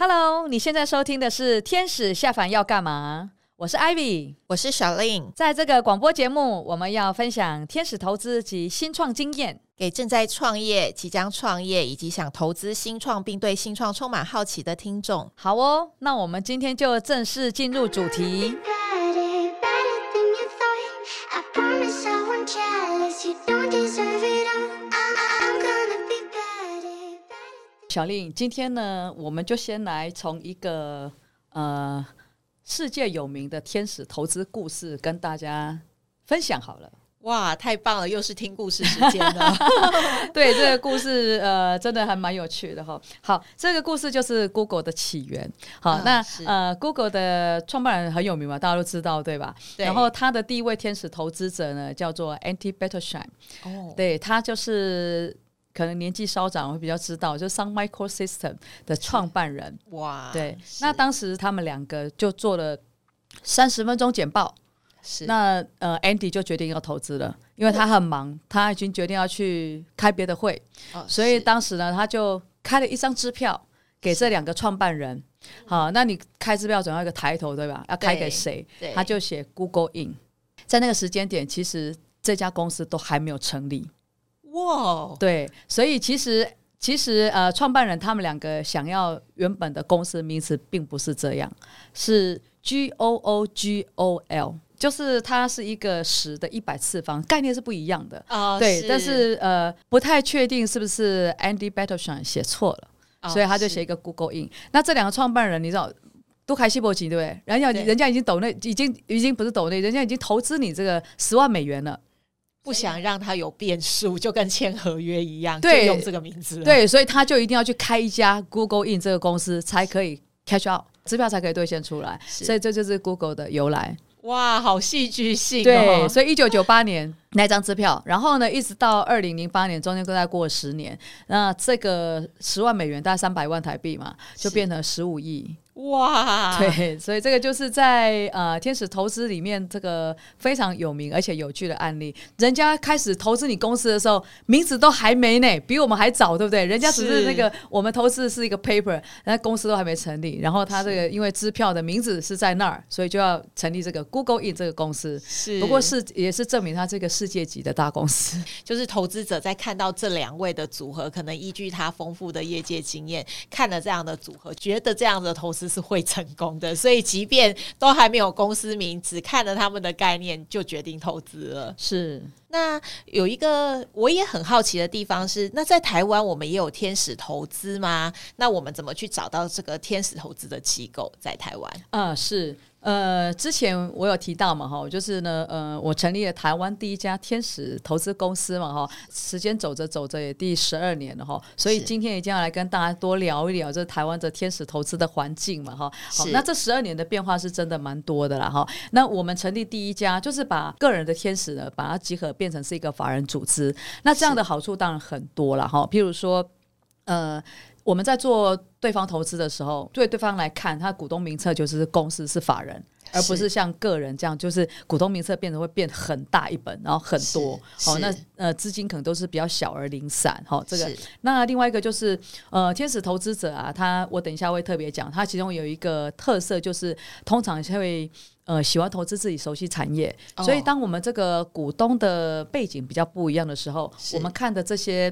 Hello，你现在收听的是《天使下凡要干嘛》？我是 Ivy，我是小令。在这个广播节目，我们要分享天使投资及新创经验，给正在创业、即将创业以及想投资新创并对新创充满好奇的听众。好哦，那我们今天就正式进入主题。小令，今天呢，我们就先来从一个呃世界有名的天使投资故事跟大家分享好了。哇，太棒了，又是听故事时间了。对，这个故事呃，真的还蛮有趣的哈。好，这个故事就是 Google 的起源。好，嗯、那呃，Google 的创办人很有名嘛，大家都知道对吧？对。然后他的第一位天使投资者呢，叫做 Andy Bechtolsheim。哦。对，他就是。可能年纪稍长会比较知道，就是 Sun Microsystems 的创办人。哇，对，那当时他们两个就做了三十分钟简报，是。那呃 Andy 就决定要投资了，因为他很忙，他已经决定要去开别的会，哦、所以当时呢他就开了一张支票给这两个创办人，好，那你开支票总要一个抬头对吧？要开给谁？他就写 Google Inc，在那个时间点，其实这家公司都还没有成立。哇对，所以其实其实呃，创办人他们两个想要原本的公司名字并不是这样，是 G O O G O L，就是它是一个十的一百次方，概念是不一样的啊。Oh, 对，是但是呃，不太确定是不是 Andy Bechtolsheim 写错了，oh, 所以他就写一个 Google Inc。那这两个创办人，你知道都开西伯奇对不对？人家人家已经抖内，已经已经不是抖内，人家已经投资你这个十万美元了。不想让他有变数，就跟签合约一样，就，用这个名字。对，所以他就一定要去开一家 Google Inc 这个公司，才可以 catch out 支票才可以兑现出来。所以这就是 Google 的由来。哇，好戏剧性哦！对，所以一九九八年那张支票，然后呢，一直到二零零八年，中间都再过了十年，那这个十万美元大概三百万台币嘛，就变成十五亿。哇，对，所以这个就是在呃天使投资里面这个非常有名而且有趣的案例。人家开始投资你公司的时候，名字都还没呢，比我们还早，对不对？人家只是那个是我们投资的是一个 paper，那公司都还没成立。然后他这个因为支票的名字是在那儿，所以就要成立这个 Google Inc 这个公司。是，不过是也是证明他这个世界级的大公司。就是投资者在看到这两位的组合，可能依据他丰富的业界经验，看了这样的组合，觉得这样的投资。是会成功的，所以即便都还没有公司名，只看了他们的概念就决定投资了。是，那有一个我也很好奇的地方是，那在台湾我们也有天使投资吗？那我们怎么去找到这个天使投资的机构在台湾？啊，是。呃，之前我有提到嘛，哈，就是呢，呃，我成立了台湾第一家天使投资公司嘛，哈，时间走着走着也第十二年了，哈，所以今天一定要来跟大家多聊一聊这台湾的天使投资的环境嘛，哈，好，那这十二年的变化是真的蛮多的啦，哈，那我们成立第一家就是把个人的天使呢，把它集合变成是一个法人组织，那这样的好处当然很多了，哈，譬如说，呃。我们在做对方投资的时候，对对方来看，他股东名册就是公司是法人，而不是像个人这样，就是股东名册变得会变很大一本，然后很多。好、哦，那呃资金可能都是比较小而零散。好、哦，这个。那另外一个就是呃天使投资者啊，他我等一下会特别讲，他其中有一个特色就是通常会呃喜欢投资自己熟悉产业，哦、所以当我们这个股东的背景比较不一样的时候，我们看的这些。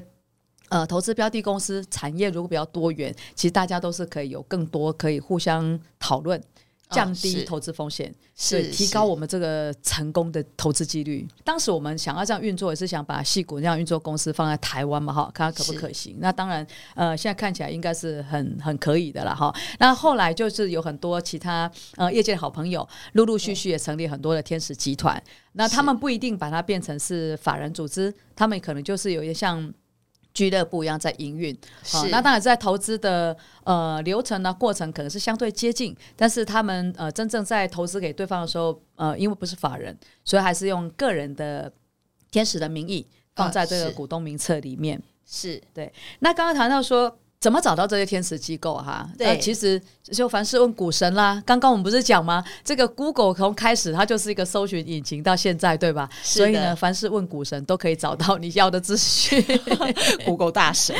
呃，投资标的公司产业如果比较多元，其实大家都是可以有更多可以互相讨论，降低投资风险，是提高我们这个成功的投资几率。当时我们想要这样运作，也是想把矽谷这样运作公司放在台湾嘛，哈，看看可不可行。那当然，呃，现在看起来应该是很很可以的了，哈。那后来就是有很多其他呃业界的好朋友，陆陆续续也成立很多的天使集团。那他们不一定把它变成是法人组织，他们可能就是有一些像。俱乐部一样在营运，好、哦，那当然在投资的呃流程呢过程可能是相对接近，但是他们呃真正在投资给对方的时候，呃，因为不是法人，所以还是用个人的天使的名义放在这个股东名册里面。是对。那刚刚谈到说，怎么找到这些天使机构哈？对，呃、其实就凡是问股神啦。刚刚我们不是讲吗？这个 Google 从开始它就是一个搜寻引擎，到现在对吧？所以呢，凡是问股神都可以找到你要的资讯。Google 大神，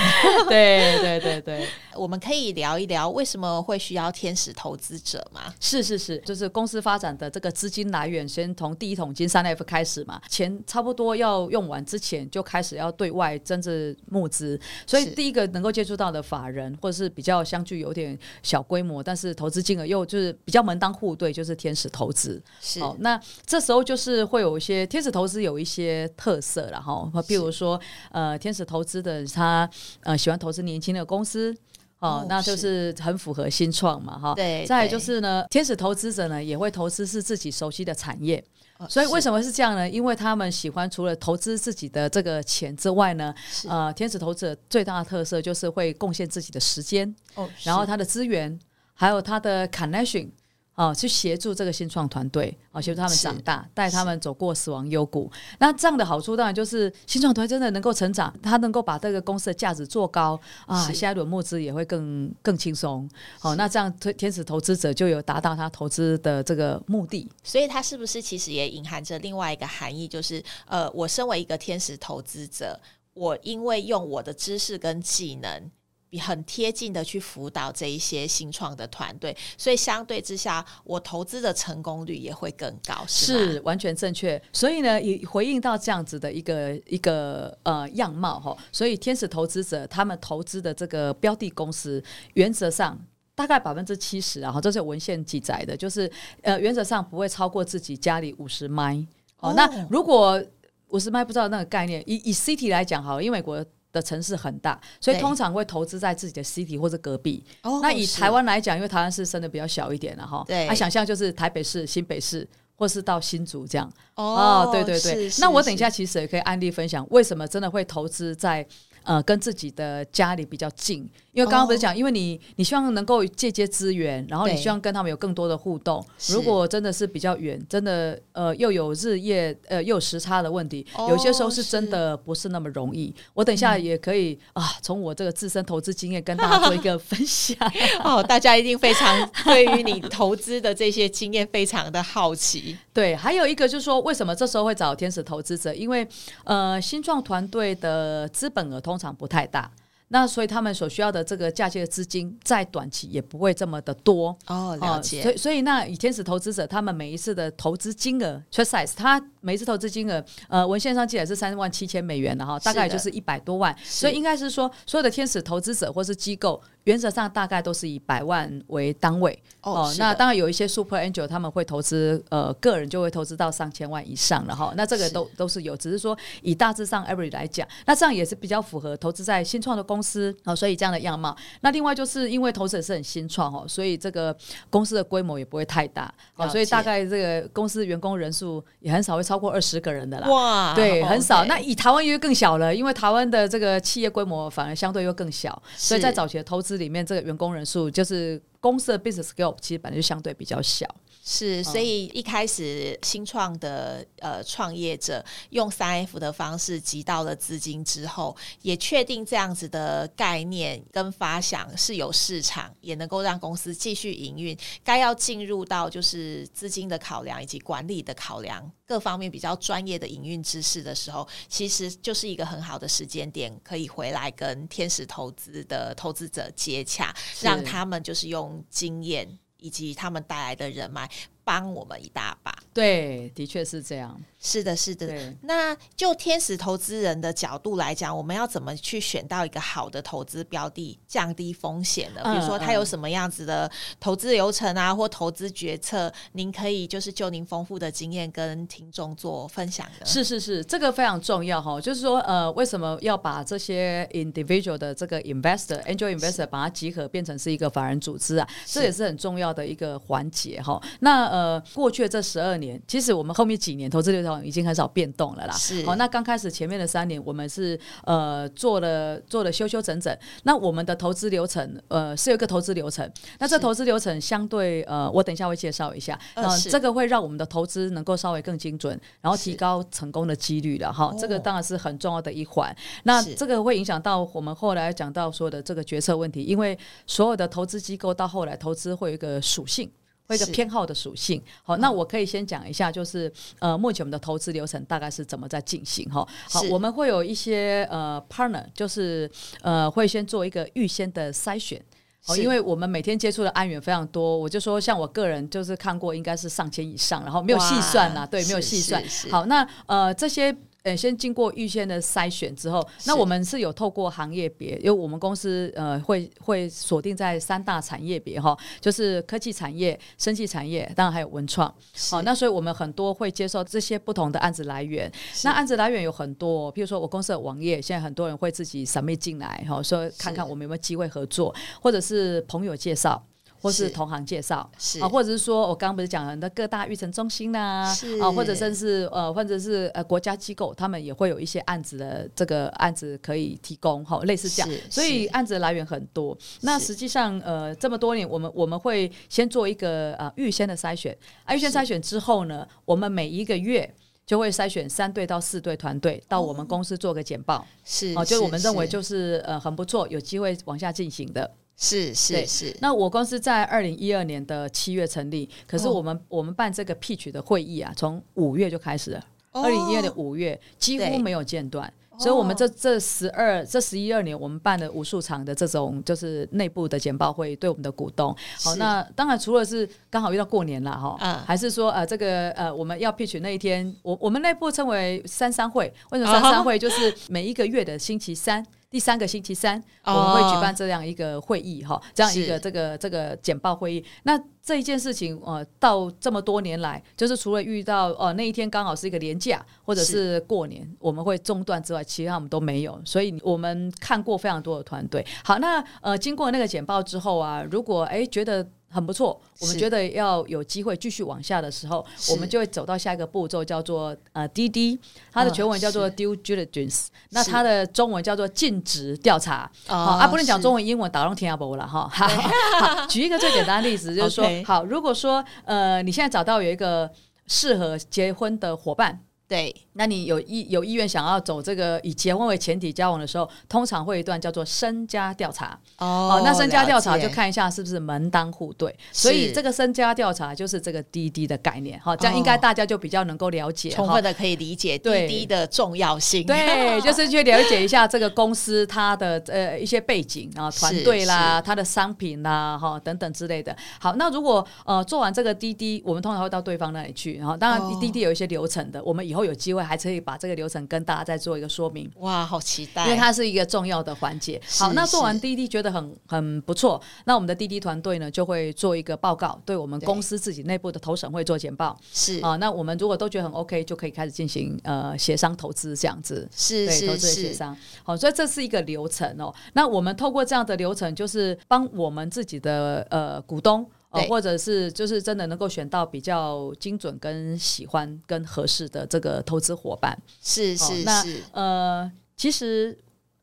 对对对对。我们可以聊一聊为什么会需要天使投资者吗？是是是，就是公司发展的这个资金来源，先从第一桶金三 F 开始嘛，钱差不多要用完之前，就开始要对外增值募资。所以第一个能够接触到的。法人或者是比较相距有点小规模，但是投资金额又就是比较门当户对，就是天使投资。是，哦，那这时候就是会有一些天使投资有一些特色，然后比如说呃，天使投资的他呃喜欢投资年轻的公司，哦，哦那就是很符合新创嘛，哈。对。再来就是呢，天使投资者呢也会投资是自己熟悉的产业。所以为什么是这样呢？因为他们喜欢除了投资自己的这个钱之外呢，呃，天使投资者最大的特色就是会贡献自己的时间，哦，然后他的资源，还有他的 connection。哦，去协助这个新创团队，哦，协助他们长大，带他们走过死亡幽谷。那这样的好处当然就是新创团队真的能够成长，他能够把这个公司的价值做高啊，下一轮募资也会更更轻松。哦，那这样天使投资者就有达到他投资的这个目的。所以，他是不是其实也隐含着另外一个含义，就是呃，我身为一个天使投资者，我因为用我的知识跟技能。比很贴近的去辅导这一些新创的团队，所以相对之下，我投资的成功率也会更高，是，是完全正确。所以呢，也回应到这样子的一个一个呃样貌哈，所以天使投资者他们投资的这个标的公司，原则上大概百分之七十，然后这是有文献记载的，就是呃原则上不会超过自己家里五十迈。哦，那如果五十迈不知道那个概念，以以 city 来讲好，因为美国。的城市很大，所以通常会投资在自己的 city 或者隔壁。那以台湾来讲，因为台湾是生的比较小一点了哈。对，他想象就是台北市、新北市，或是到新竹这样。哦，对对对。那我等一下其实也可以案例分享，为什么真的会投资在呃跟自己的家里比较近。因为刚刚不是讲，因为你你希望能够借接资源，然后你希望跟他们有更多的互动。如果真的是比较远，真的呃又有日夜呃又有时差的问题，有些时候是真的不是那么容易。我等一下也可以啊，从我这个自身投资经验跟大家做一个分享。哦，大家一定非常对于你投资的这些经验非常的好奇。对，还有一个就是说，为什么这时候会找天使投资者？因为呃，新创团队的资本额通常不太大。那所以他们所需要的这个嫁接的资金，在短期也不会这么的多哦。了解。呃、所以所以那以天使投资者，他们每一次的投资金额 trade size，他每一次投资金额，呃，文献上记载是三万七千美元的哈，大概就是一百多万。所以应该是说，所有的天使投资者或是机构。原则上大概都是以百万为单位哦，哦。那当然有一些 super angel 他们会投资，呃，个人就会投资到上千万以上了哈。那这个都是都是有，只是说以大致上 average 来讲，那这样也是比较符合投资在新创的公司哦。所以这样的样貌。那另外就是因为投资也是很新创哦，所以这个公司的规模也不会太大哦。所以大概这个公司员工人数也很少会超过二十个人的啦。哇，对，很少。那以台湾又更小了，因为台湾的这个企业规模反而相对又更小，所以在早期的投资。里面这个员工人数就是公司的 business scale，其实本来就相对比较小。是，所以一开始新创的呃创业者用三 F 的方式集到了资金之后，也确定这样子的概念跟发想是有市场，也能够让公司继续营运。该要进入到就是资金的考量以及管理的考量各方面比较专业的营运知识的时候，其实就是一个很好的时间点，可以回来跟天使投资的投资者接洽，让他们就是用经验。以及他们带来的人脉，帮我们一大把。对，的确是这样。是的，是的。那就天使投资人的角度来讲，我们要怎么去选到一个好的投资标的，降低风险呢？比如说，他有什么样子的投资流程啊，或投资决策，您可以就是就您丰富的经验跟听众做分享的。是是是，这个非常重要哈。就是说，呃，为什么要把这些 individual 的这个 investor、angel investor 把它集合变成是一个法人组织啊？这也是很重要的一个环节哈。那呃，过去的这十二年，其实我们后面几年投资流程已经很少变动了啦。是。好，那刚开始前面的三年，我们是呃做了做了修修整整。那我们的投资流程呃是有一个投资流程。那这投资流程相对呃，我等一下会介绍一下。嗯，呃这个会让我们的投资能够稍微更精准，然后提高成功的几率了哈。这个当然是很重要的一环。那这个会影响到我们后来讲到说的这个决策问题，因为所有的投资机构到后来投资会有一个属性。会一个偏好的属性，好，那我可以先讲一下，就是呃，目前我们的投资流程大概是怎么在进行哈。好，我们会有一些呃 partner，就是呃会先做一个预先的筛选，好，因为我们每天接触的案源非常多，我就说像我个人就是看过应该是上千以上，然后没有细算啦，对，没有细算。好，那呃这些。呃，先经过预先的筛选之后，那我们是有透过行业别，因为我们公司呃会会锁定在三大产业别哈，就是科技产业、生技产业，当然还有文创。好，那所以我们很多会接受这些不同的案子来源。那案子来源有很多，譬如说我公司的网页，现在很多人会自己 submit 进来哈，说看看我们有没有机会合作，或者是朋友介绍。或是同行介绍，是啊，或者是说我刚刚不是讲了那各大育成中心呐，啊，或者甚至呃，或者是呃国家机构，他们也会有一些案子的这个案子可以提供，哈，类似这样，所以案子的来源很多。那实际上呃这么多年，我们我们会先做一个呃预先的筛选，啊，预先筛选之后呢，我们每一个月就会筛选三队到四队团队到我们公司做个简报，是，哦，就我们认为就是呃很不错，有机会往下进行的。是是是，那我公司在二零一二年的七月成立，可是我们、哦、我们办这个 Peach 的会议啊，从五月就开始了，二零一二年五月几乎没有间断，所以我们这这十二这十一二年，我们办了无数场的这种就是内部的简报会，对我们的股东。好，那当然除了是刚好遇到过年了哈，嗯，还是说呃这个呃我们要 pitch 那一天，我我们内部称为三三会，为什么三三会？就是每一个月的星期三。第三个星期三，我们会举办这样一个会议哈，这样一个这个这个简报会议。那这一件事情，呃，到这么多年来，就是除了遇到哦、呃、那一天刚好是一个年假或者是过年，我们会中断之外，其他我们都没有。所以我们看过非常多的团队。好，那呃经过那个简报之后啊，如果哎觉得。很不错，我们觉得要有机会继续往下的时候，我们就会走到下一个步骤，叫做呃滴滴它的全文叫做 Due Diligence，那它的中文叫做尽职调查。好啊，不能讲中文、英文，打乱天下不了哈。好，举一个最简单的例子，就是说，好，如果说呃你现在找到有一个适合结婚的伙伴。对，那你有意有意愿想要走这个以结婚为前提交往的时候，通常会有一段叫做身家调查。哦，哦，那身家调查就看一下是不是门当户对。所以这个身家调查就是这个滴滴的概念。好，这样应该大家就比较能够了解，充分的可以理解滴滴的重要性。对，就是去了解一下这个公司它的呃一些背景啊，团队啦，它的商品啦，哈等等之类的。好，那如果呃做完这个滴滴我们通常会到对方那里去。然后当然滴滴有一些流程的，我们以后。以后有机会还可以把这个流程跟大家再做一个说明。哇，好期待！因为它是一个重要的环节。好，那做完滴滴觉得很很不错，那我们的滴滴团队呢就会做一个报告，对我们公司自己内部的投审会做简报。是啊，那我们如果都觉得很 OK，就可以开始进行呃协商投资这样子。是对，投资的协商。好，所以这是一个流程哦。那我们透过这样的流程，就是帮我们自己的呃股东。呃，或者是就是真的能够选到比较精准、跟喜欢、跟合适的这个投资伙伴，是是是。那呃，其实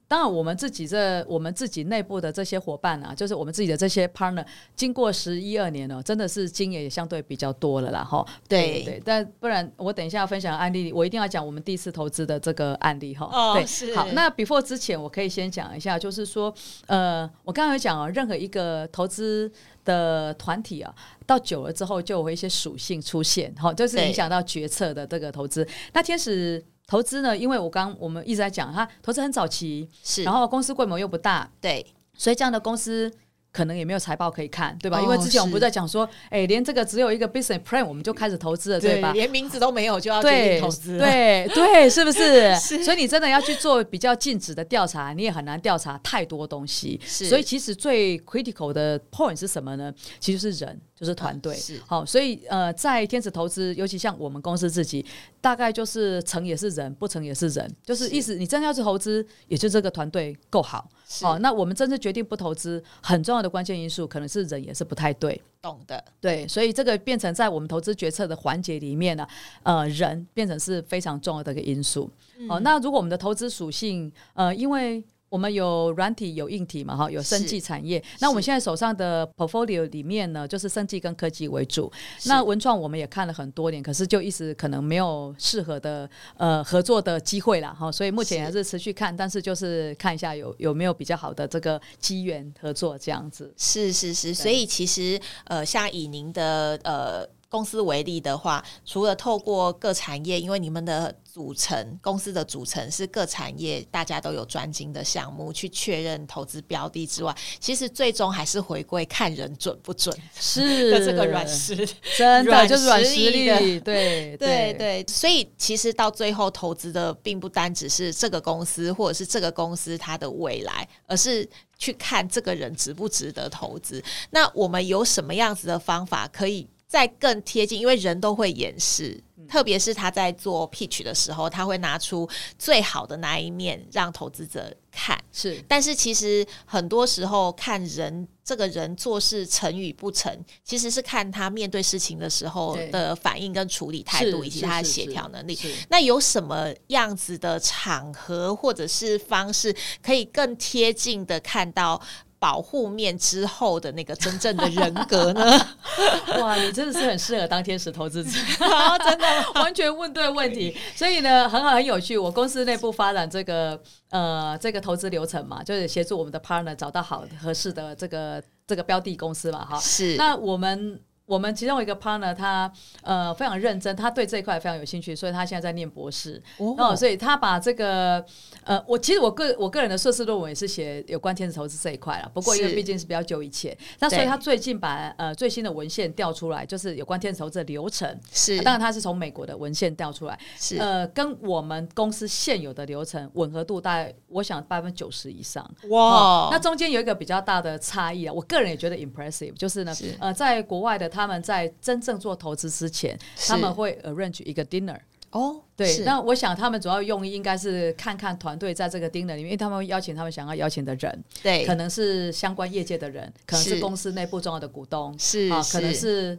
当然我们自己这我们自己内部的这些伙伴啊，就是我们自己的这些 partner，经过十一二年了，真的是经验也相对比较多了啦，哈。对对，但不然我等一下要分享案例，我一定要讲我们第一次投资的这个案例哈。哦，对，是。好，那 before 之前，我可以先讲一下，就是说，呃，我刚刚有讲啊，任何一个投资。的团体啊，到久了之后就有一些属性出现，好，就是影响到决策的这个投资。那天使投资呢，因为我刚我们一直在讲，它投资很早期，是，然后公司规模又不大，对，所以这样的公司。可能也没有财报可以看，对吧？哦、因为之前我们不是在讲说，哎、欸，连这个只有一个 business plan，我们就开始投资了，对吧？连名字都没有就要决定投资，对对，是不是？是。所以你真的要去做比较尽职的调查，你也很难调查太多东西。所以其实最 critical 的 point 是什么呢？其实是人。就是团队，好、哦，所以呃，在天使投资，尤其像我们公司自己，大概就是成也是人，不成也是人，就是意思，你真的要去投资，也就这个团队够好，好、哦，那我们真正决定不投资，很重要的关键因素可能是人也是不太对，懂的，对，所以这个变成在我们投资决策的环节里面呢，呃，人变成是非常重要的一个因素。嗯、哦，那如果我们的投资属性，呃，因为我们有软体有硬体嘛，哈，有生技产业。那我们现在手上的 portfolio 里面呢，就是生技跟科技为主。那文创我们也看了很多年，可是就一直可能没有适合的呃合作的机会啦。哈。所以目前还是持续看，但是就是看一下有有没有比较好的这个机缘合作这样子。是是是，所以其实呃，像以您的呃。公司为例的话，除了透过各产业，因为你们的组成公司的组成是各产业大家都有专精的项目去确认投资标的之外，其实最终还是回归看人准不准，是的 这个软实，真的就是软实力的，对对对对。所以其实到最后投资的并不单只是这个公司或者是这个公司它的未来，而是去看这个人值不值得投资。那我们有什么样子的方法可以？再更贴近，因为人都会掩饰，特别是他在做 pitch 的时候，他会拿出最好的那一面让投资者看。是，但是其实很多时候看人这个人做事成与不成，其实是看他面对事情的时候的反应跟处理态度，以及他的协调能力。那有什么样子的场合或者是方式，可以更贴近的看到？保护面之后的那个真正的人格呢？哇，你真的是很适合当天使投资者，真的完全问对问题。所以呢，很好，很有趣。我公司内部发展这个呃这个投资流程嘛，就是协助我们的 partner 找到好合适的这个这个标的公司嘛，哈。是。那我们。我们其中一个 partner，他呃非常认真，他对这一块非常有兴趣，所以他现在在念博士。哦，哦，所以他把这个呃，我其实我个我个人的硕士论文也是写有关天使投资这一块了。不过因为毕竟是比较久以前，那所以他最近把呃最新的文献调出来，就是有关天使投资的流程。是，当然他是从美国的文献调出来，是呃跟我们公司现有的流程吻合度大概我想百分之九十以上。哇，哦，那中间有一个比较大的差异啊，我个人也觉得 impressive，就是呢是呃在国外的。他们在真正做投资之前，他们会 arrange 一个 dinner 哦，对，那我想他们主要用意应该是看看团队在这个 dinner 里面，因为他们会邀请他们想要邀请的人，对，可能是相关业界的人，可能是公司内部重要的股东，是啊，可能是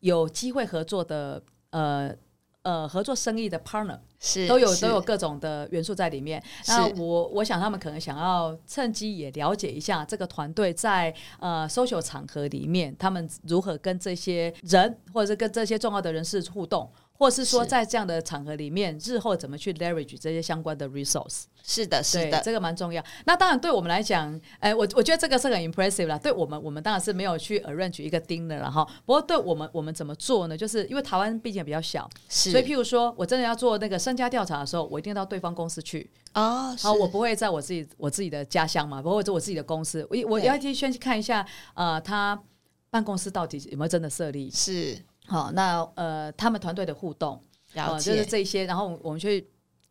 有机会合作的呃。呃，合作生意的 partner 是都有都有各种的元素在里面。那我我想他们可能想要趁机也了解一下这个团队在呃 social 场合里面，他们如何跟这些人或者是跟这些重要的人士互动。或是说，在这样的场合里面，日后怎么去 leverage 这些相关的 resource？是的，是的，这个蛮重要。那当然，对我们来讲，哎，我我觉得这个是很 impressive 啦。对我们，我们当然是没有去 arrange 一个 dinner 了哈。不过，对我们，我们怎么做呢？就是因为台湾毕竟比较小，所以譬如说我真的要做那个身家调查的时候，我一定到对方公司去哦。好，我不会在我自己我自己的家乡嘛，不会在我自己的公司。我我要先先去看一下，呃，他办公室到底有没有真的设立？是。好，那呃，他们团队的互动。哦、呃，就是这些，然后我们去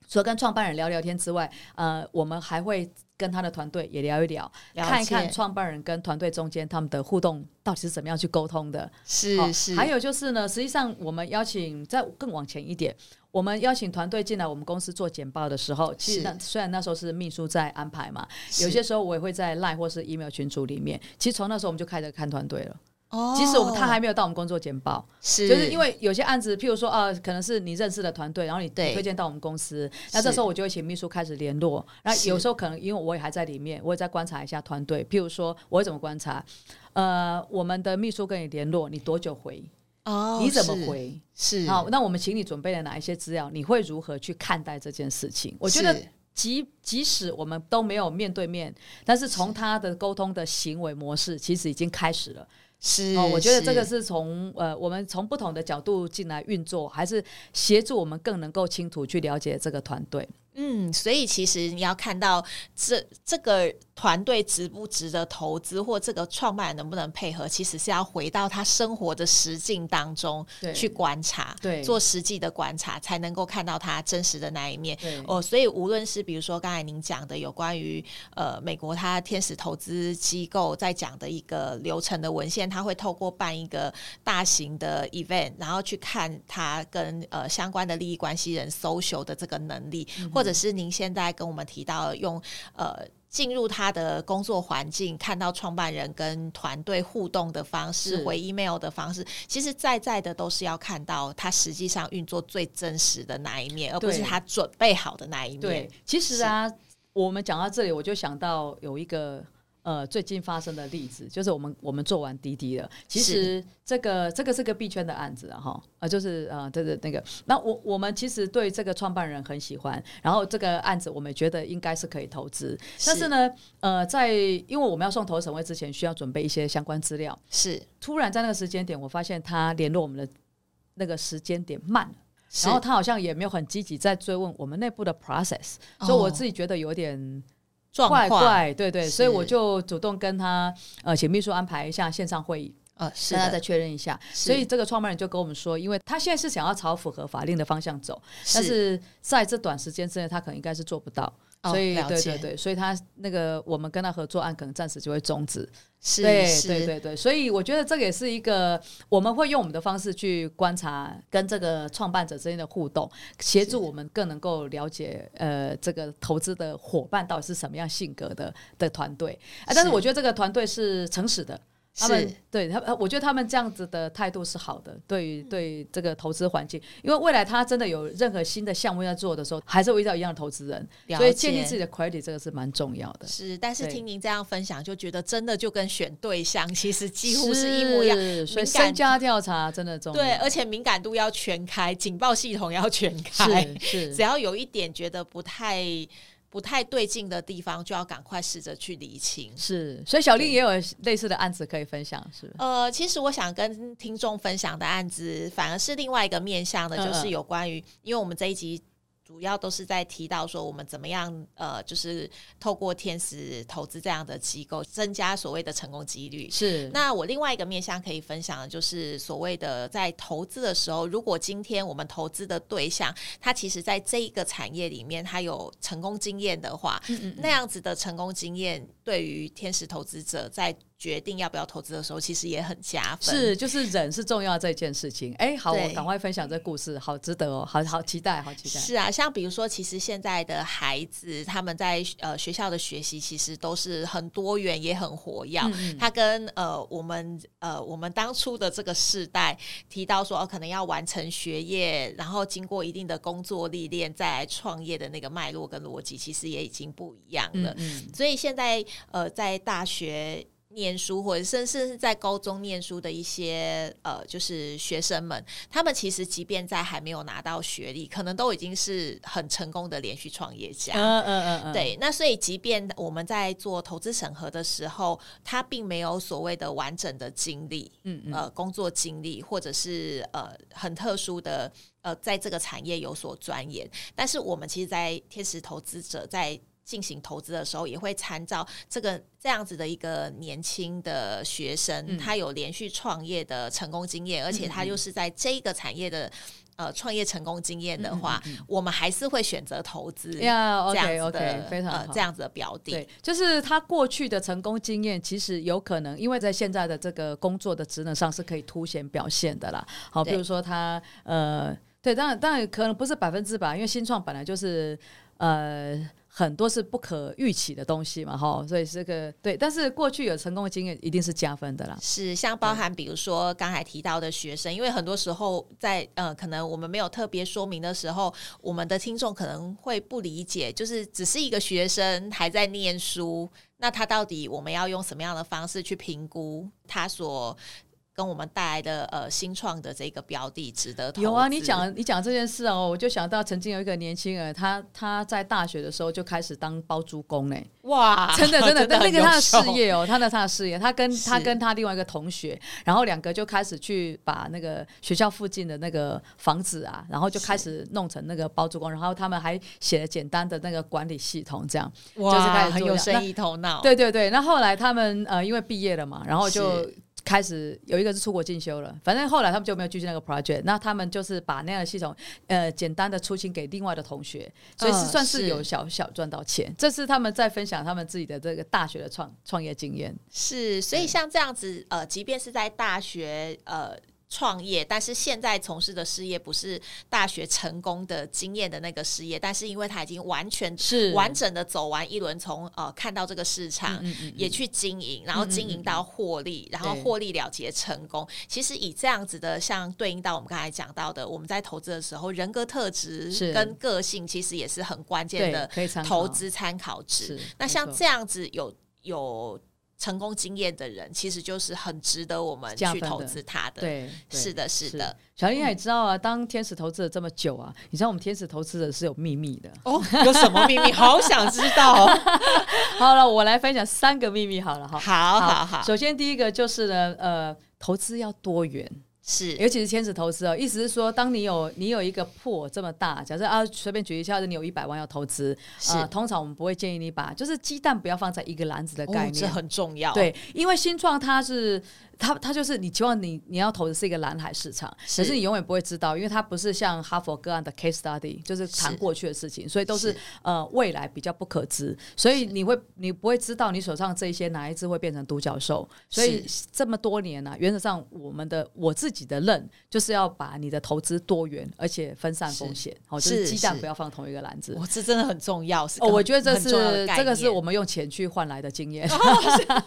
除了跟创办人聊聊天之外，呃，我们还会跟他的团队也聊一聊，看一看创办人跟团队中间他们的互动到底是怎么样去沟通的。是。还有就是呢，实际上我们邀请再更往前一点，我们邀请团队进来我们公司做简报的时候，其实那虽然那时候是秘书在安排嘛，有些时候我也会在 Line 或是 email 群组里面，其实从那时候我们就开始看团队了。哦，即使我们他还没有到我们工作简报，是就是因为有些案子，譬如说啊，可能是你认识的团队，然后你推荐到我们公司，那这时候我就会请秘书开始联络。那有时候可能因为我也还在里面，我也在观察一下团队。譬如说，我会怎么观察？呃，我们的秘书跟你联络，你多久回？哦，你怎么回？是，是好，那我们请你准备了哪一些资料？你会如何去看待这件事情？我觉得即即使我们都没有面对面，但是从他的沟通的行为模式，其实已经开始了。是哦，我觉得这个是从呃，我们从不同的角度进来运作，还是协助我们更能够清楚去了解这个团队。嗯，所以其实你要看到这这个团队值不值得投资，或这个创办人能不能配合，其实是要回到他生活的实境当中去观察，对，做实际的观察，才能够看到他真实的那一面。哦，所以无论是比如说刚才您讲的有关于呃美国他天使投资机构在讲的一个流程的文献，他会透过办一个大型的 event，然后去看他跟呃相关的利益关系人 social 的这个能力，嗯、或者。或者是您现在跟我们提到用呃进入他的工作环境，看到创办人跟团队互动的方式，回 email 的方式，其实在在的都是要看到他实际上运作最真实的那一面，而不是他准备好的那一面。对，其实啊，我们讲到这里，我就想到有一个。呃，最近发生的例子就是我们我们做完滴滴了。其实这个这个是个币圈的案子哈，啊、呃，就是呃，对对那个。那我我们其实对这个创办人很喜欢，然后这个案子我们觉得应该是可以投资。但是呢，呃，在因为我们要送投审会之前，需要准备一些相关资料。是，突然在那个时间点，我发现他联络我们的那个时间点慢了，然后他好像也没有很积极在追问我们内部的 process，所以我自己觉得有点。怪怪，对对，所以我就主动跟他呃，请秘书安排一下线上会议，呃，是跟他再确认一下。所以这个创办人就跟我们说，因为他现在是想要朝符合法令的方向走，但是在这短时间之内，他可能应该是做不到。所以，对对对，所以他那个我们跟他合作案可能暂时就会终止。是，对对对对，所以我觉得这个也是一个我们会用我们的方式去观察跟这个创办者之间的互动，协助我们更能够了解呃这个投资的伙伴到底是什么样性格的的团队。啊，但是我觉得这个团队是诚实的。他们对他，我觉得他们这样子的态度是好的，对于对这个投资环境，因为未来他真的有任何新的项目要做的时候，还是会遇到一样的投资人，所以建立自己的 credit 这个是蛮重要的。是，但是听您这样分享，就觉得真的就跟选对象 其实几乎是一模一样。所以身家调查真的重要，对，而且敏感度要全开，警报系统要全开，是，是。只要有一点觉得不太。不太对劲的地方，就要赶快试着去理清。是，所以小丽也有类似的案子可以分享，是。呃，其实我想跟听众分享的案子，反而是另外一个面向的，就是有关于，因为我们这一集。主要都是在提到说，我们怎么样呃，就是透过天使投资这样的机构，增加所谓的成功几率。是。那我另外一个面向可以分享的，就是所谓的在投资的时候，如果今天我们投资的对象，他其实在这一个产业里面，他有成功经验的话，嗯嗯嗯，那样子的成功经验，对于天使投资者在。决定要不要投资的时候，其实也很加分。是，就是人是重要这件事情。哎，好，我赶快分享这故事，好值得哦，好好期待，好期待。是啊，像比如说，其实现在的孩子他们在呃学校的学习，其实都是很多元，也很活跃。他跟呃我们呃我们当初的这个世代提到说，哦，可能要完成学业，然后经过一定的工作历练，再来创业的那个脉络跟逻辑，其实也已经不一样了。嗯嗯，所以现在呃在大学。念书或者甚至是在高中念书的一些呃，就是学生们，他们其实即便在还没有拿到学历，可能都已经是很成功的连续创业家。嗯嗯嗯嗯。对，那所以即便我们在做投资审核的时候，他并没有所谓的完整的经历，嗯嗯，呃，工作经历或者是呃很特殊的呃，在这个产业有所钻研，但是我们其实，在天使投资者在。进行投资的时候，也会参照这个这样子的一个年轻的学生，嗯、他有连续创业的成功经验，嗯、而且他又是在这个产业的呃创业成功经验的话，嗯嗯嗯、我们还是会选择投资。呀，OK OK，非常好，呃，这样子的标的，对，就是他过去的成功经验，其实有可能因为在现在的这个工作的职能上是可以凸显表现的啦。好，比如说他呃，对，当然当然可能不是百分之百，因为新创本来就是呃。很多是不可预期的东西嘛，哈，所以这个对，但是过去有成功的经验一定是加分的啦。是，像包含比如说刚才提到的学生，因为很多时候在呃，可能我们没有特别说明的时候，我们的听众可能会不理解，就是只是一个学生还在念书，那他到底我们要用什么样的方式去评估他所。跟我们带来的呃新创的这个标的值得投资。有啊，你讲你讲这件事哦，我就想到曾经有一个年轻人，他他在大学的时候就开始当包租公嘞。哇，真的真的，那那个他的事业哦，他的他的事业，他跟他跟他另外一个同学，然后两个就开始去把那个学校附近的那个房子啊，然后就开始弄成那个包租公，然后他们还写了简单的那个管理系统，这样哇，就是开始很有生意头脑。对对对，那后来他们呃因为毕业了嘛，然后就。开始有一个是出国进修了，反正后来他们就没有继续那个 project。那他们就是把那样的系统，呃，简单的出清给另外的同学，所以是算是有小小赚到钱。这是他们在分享他们自己的这个大学的创创业经验。是，所以像这样子，呃，即便是在大学，呃。创业，但是现在从事的事业不是大学成功的经验的那个事业，但是因为他已经完全是完整的走完一轮，从呃看到这个市场，嗯嗯嗯也去经营，然后经营到获利，然后获利了结成功。其实以这样子的，像对应到我们刚才讲到的，我们在投资的时候，人格特质跟个性其实也是很关键的投资参考值。那像这样子有有。成功经验的人，其实就是很值得我们去投资他的。对，是的，是的。小林也知道啊，当天使投资了这么久啊，你知道我们天使投资者是有秘密的哦。有什么秘密？好想知道。好了，我来分享三个秘密好了哈。好好好。首先第一个就是呢，呃，投资要多元。是，尤其是天使投资哦，意思是说，当你有你有一个破这么大，假设啊，随便举一下，你有一百万要投资，啊、呃，通常我们不会建议你把，就是鸡蛋不要放在一个篮子的概念，这、哦、很重要。对，因为新创它是。他他就是你期望你你要投的是一个蓝海市场，可是你永远不会知道，因为它不是像哈佛个案的 case study，就是谈过去的事情，所以都是，是呃未来比较不可知，所以你会你不会知道你手上这一些哪一只会变成独角兽，所以这么多年呢、啊，原则上我们的我自己的认就是要把你的投资多元而且分散风险，好，就是鸡蛋不要放同一个篮子，我这真的很重要，是哦，我觉得这是这个是我们用钱去换来的经验，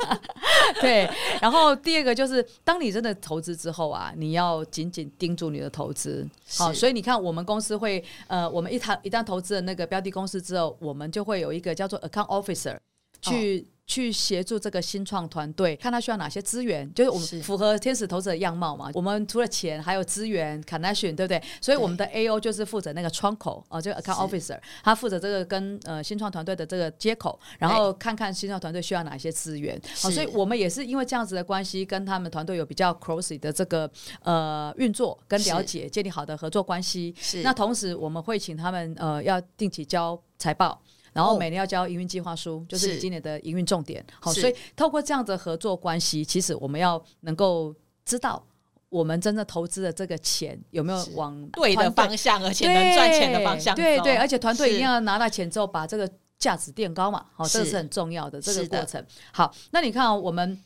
对，然后第二个。就是当你真的投资之后啊，你要紧紧盯住你的投资。好，所以你看，我们公司会呃，我们一谈一旦投资了那个标的公司之后，我们就会有一个叫做 account officer 去。哦去协助这个新创团队，看他需要哪些资源，就是我们符合天使投资的样貌嘛。我们除了钱，还有资源 connection，对不对？所以我们的 A O 就是负责那个窗口啊，这个 account officer，他负责这个跟呃新创团队的这个接口，然后看看新创团队需要哪些资源。好，所以我们也是因为这样子的关系，跟他们团队有比较 close 的这个呃运作跟了解，建立好的合作关系。是。那同时我们会请他们呃要定期交财报。然后每年要交营运计划书，就是今年的营运重点。好，所以透过这样的合作关系，其实我们要能够知道我们真正投资的这个钱有没有往对的方向，而且能赚钱的方向。对对，而且团队一定要拿到钱之后，把这个价值垫高嘛。好，这个是很重要的这个过程。好，那你看哦，我们。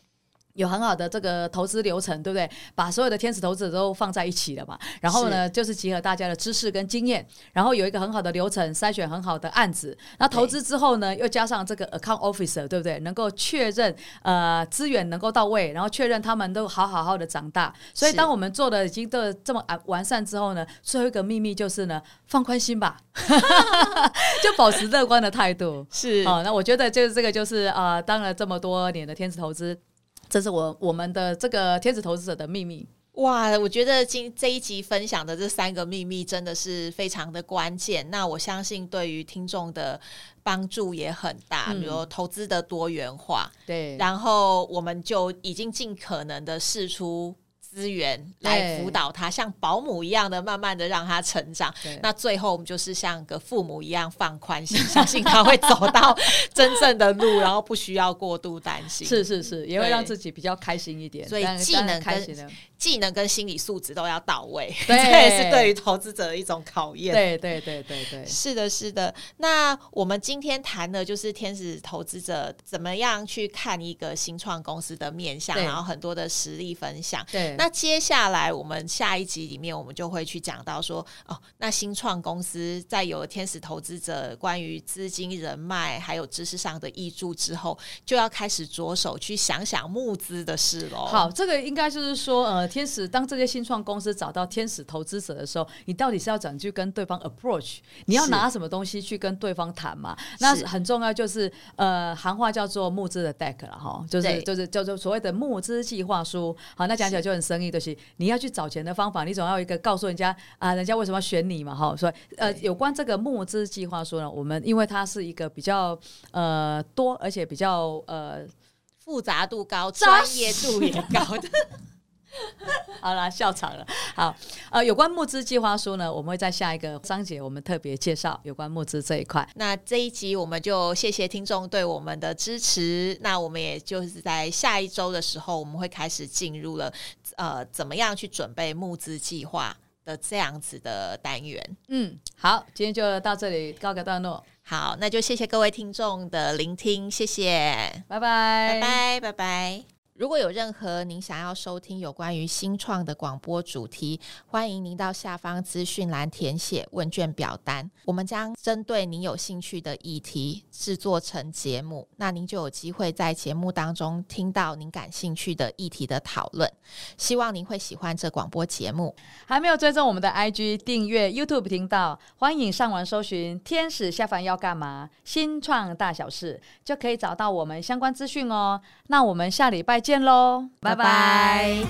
有很好的这个投资流程，对不对？把所有的天使投资者都放在一起了嘛。然后呢，就是集合大家的知识跟经验，然后有一个很好的流程，筛选很好的案子。那投资之后呢，又加上这个 account officer，对不对？能够确认呃资源能够到位，然后确认他们都好好好的长大。所以当我们做的已经都这么完完善之后呢，最后一个秘密就是呢，放宽心吧，就保持乐观的态度。是啊、哦，那我觉得就是这个就是啊、呃，当了这么多年的天使投资。这是我我们的这个天使投资者的秘密哇！我觉得今这一集分享的这三个秘密真的是非常的关键。那我相信对于听众的帮助也很大，嗯、比如投资的多元化，对，然后我们就已经尽可能的试出。资源来辅导他，像保姆一样的，慢慢的让他成长。那最后我们就是像个父母一样放宽心，相信他会走到真正的路，然后不需要过度担心。是是是，也会让自己比较开心一点。所以技能跟技能跟心理素质都要到位，这也是对于投资者的一种考验。对对对对对，是的，是的。那我们今天谈的就是天使投资者怎么样去看一个新创公司的面向，然后很多的实例分享。对。那接下来我们下一集里面，我们就会去讲到说，哦，那新创公司在有天使投资者关于资金、人脉还有知识上的益助之后，就要开始着手去想想募资的事喽。好，这个应该就是说，呃。天使，当这些新创公司找到天使投资者的时候，你到底是要怎么去跟对方 approach？你要拿什么东西去跟对方谈嘛？那很重要，就是呃，行话叫做募资的 deck 了哈，就是就是叫做所谓的募资计划书。好，那讲起来就很生意，就是你要去找钱的方法，你总要有一个告诉人家啊、呃，人家为什么要选你嘛？哈，所以呃，有关这个募资计划书呢，我们因为它是一个比较呃多，而且比较呃复杂度高、专业度也高的。好啦，笑场了。好，呃，有关募资计划书呢，我们会在下一个章节，我们特别介绍有关募资这一块。那这一集我们就谢谢听众对我们的支持。那我们也就是在下一周的时候，我们会开始进入了呃，怎么样去准备募资计划的这样子的单元。嗯，好，今天就到这里告个段落。好，那就谢谢各位听众的聆听，谢谢，拜拜，拜拜，拜拜。如果有任何您想要收听有关于新创的广播主题，欢迎您到下方资讯栏填写问卷表单，我们将针对您有兴趣的议题制作成节目，那您就有机会在节目当中听到您感兴趣的议题的讨论。希望您会喜欢这广播节目。还没有追踪我们的 IG 订阅 YouTube 频道，欢迎上网搜寻“天使下凡要干嘛”新创大小事，就可以找到我们相关资讯哦。那我们下礼拜见喽，拜拜。